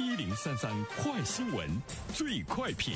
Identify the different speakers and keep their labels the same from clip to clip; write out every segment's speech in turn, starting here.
Speaker 1: 一零三三快新闻，最快评。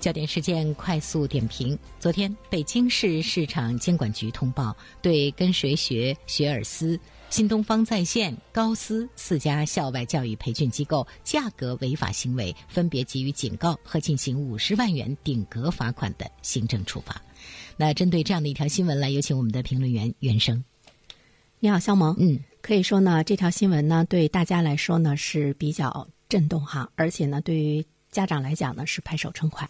Speaker 2: 焦点事件快速点评：昨天，北京市市场监管局通报，对跟谁学、学而思、新东方在线、高思四家校外教育培训机构价格违法行为，分别给予警告和进行五十万元顶格罚款的行政处罚。那针对这样的一条新闻，来有请我们的评论员袁生。
Speaker 3: 你好，肖萌。
Speaker 2: 嗯，
Speaker 3: 可以说呢，这条新闻呢，对大家来说呢是比较震动哈，而且呢，对于家长来讲呢是拍手称快。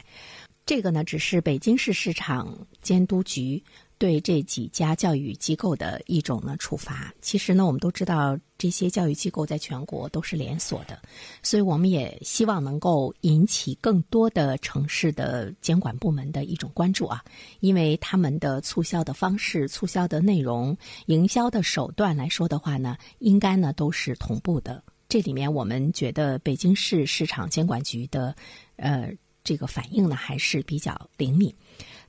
Speaker 3: 这个呢，只是北京市市场监督局对这几家教育机构的一种呢处罚。其实呢，我们都知道这些教育机构在全国都是连锁的，所以我们也希望能够引起更多的城市的监管部门的一种关注啊，因为他们的促销的方式、促销的内容、营销的手段来说的话呢，应该呢都是同步的。这里面我们觉得北京市市场监管局的，呃。这个反应呢还是比较灵敏。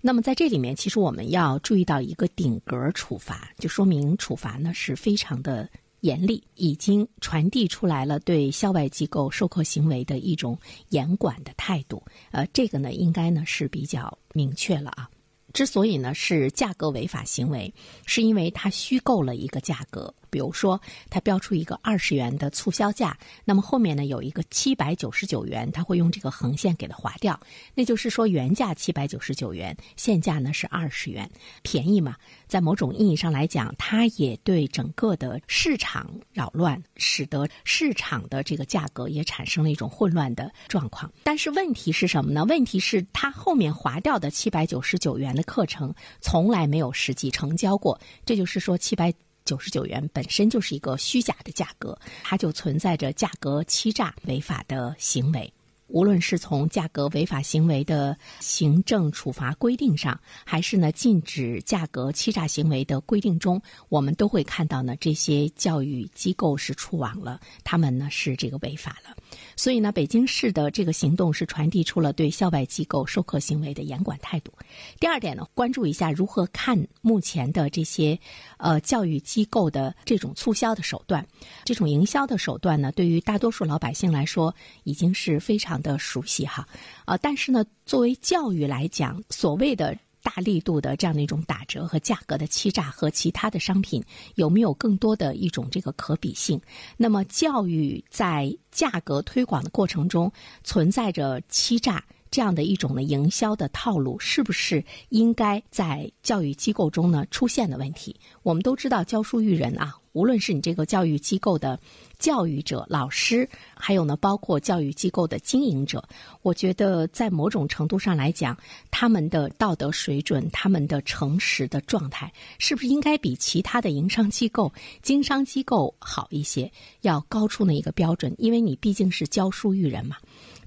Speaker 3: 那么在这里面，其实我们要注意到一个顶格处罚，就说明处罚呢是非常的严厉，已经传递出来了对校外机构授课行为的一种严管的态度。呃，这个呢应该呢是比较明确了啊。之所以呢是价格违法行为，是因为它虚构了一个价格。比如说，它标出一个二十元的促销价，那么后面呢有一个七百九十九元，它会用这个横线给它划掉，那就是说原价七百九十九元，现价呢是二十元，便宜嘛？在某种意义上来讲，它也对整个的市场扰乱，使得市场的这个价格也产生了一种混乱的状况。但是问题是什么呢？问题是它后面划掉的七百九十九元的课程从来没有实际成交过，这就是说七百。九十九元本身就是一个虚假的价格，它就存在着价格欺诈违法的行为。无论是从价格违法行为的行政处罚规定上，还是呢禁止价格欺诈行为的规定中，我们都会看到呢这些教育机构是触网了，他们呢是这个违法了。所以呢，北京市的这个行动是传递出了对校外机构授课行为的严管态度。第二点呢，关注一下如何看目前的这些呃教育机构的这种促销的手段，这种营销的手段呢，对于大多数老百姓来说已经是非常的熟悉哈。呃，但是呢，作为教育来讲，所谓的。大力度的这样的一种打折和价格的欺诈和其他的商品有没有更多的一种这个可比性？那么教育在价格推广的过程中存在着欺诈这样的一种的营销的套路，是不是应该在教育机构中呢出现的问题？我们都知道教书育人啊。无论是你这个教育机构的教育者、老师，还有呢，包括教育机构的经营者，我觉得在某种程度上来讲，他们的道德水准、他们的诚实的状态，是不是应该比其他的营商机构、经商机构好一些，要高出那一个标准？因为你毕竟是教书育人嘛。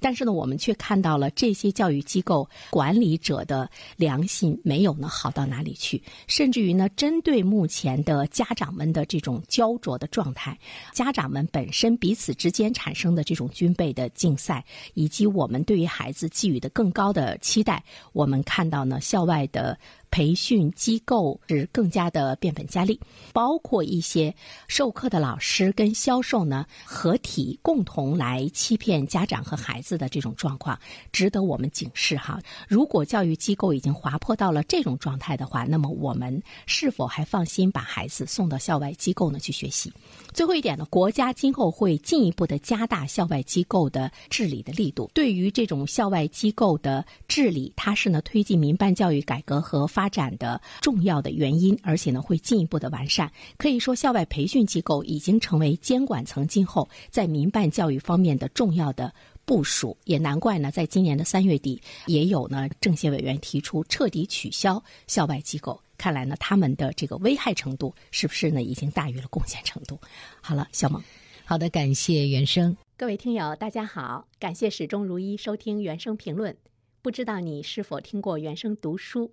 Speaker 3: 但是呢，我们却看到了这些教育机构管理者的良心没有呢好到哪里去，甚至于呢，针对目前的家长们的这种焦灼的状态，家长们本身彼此之间产生的这种军备的竞赛，以及我们对于孩子寄予的更高的期待，我们看到呢，校外的。培训机构是更加的变本加厉，包括一些授课的老师跟销售呢合体共同来欺骗家长和孩子的这种状况，值得我们警示哈。如果教育机构已经滑坡到了这种状态的话，那么我们是否还放心把孩子送到校外机构呢去学习？最后一点呢，国家今后会进一步的加大校外机构的治理的力度。对于这种校外机构的治理，它是呢推进民办教育改革和发。发展的重要的原因，而且呢会进一步的完善。可以说，校外培训机构已经成为监管层今后在民办教育方面的重要的部署。也难怪呢，在今年的三月底，也有呢政协委员提出彻底取消校外机构。看来呢，他们的这个危害程度是不是呢已经大于了贡献程度？好了，小萌，
Speaker 2: 好的，感谢原生。
Speaker 3: 各位听友，大家好，感谢始终如一收听原声评论。不知道你是否听过原声读书？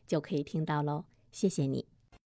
Speaker 3: 就可以听到喽。谢谢你。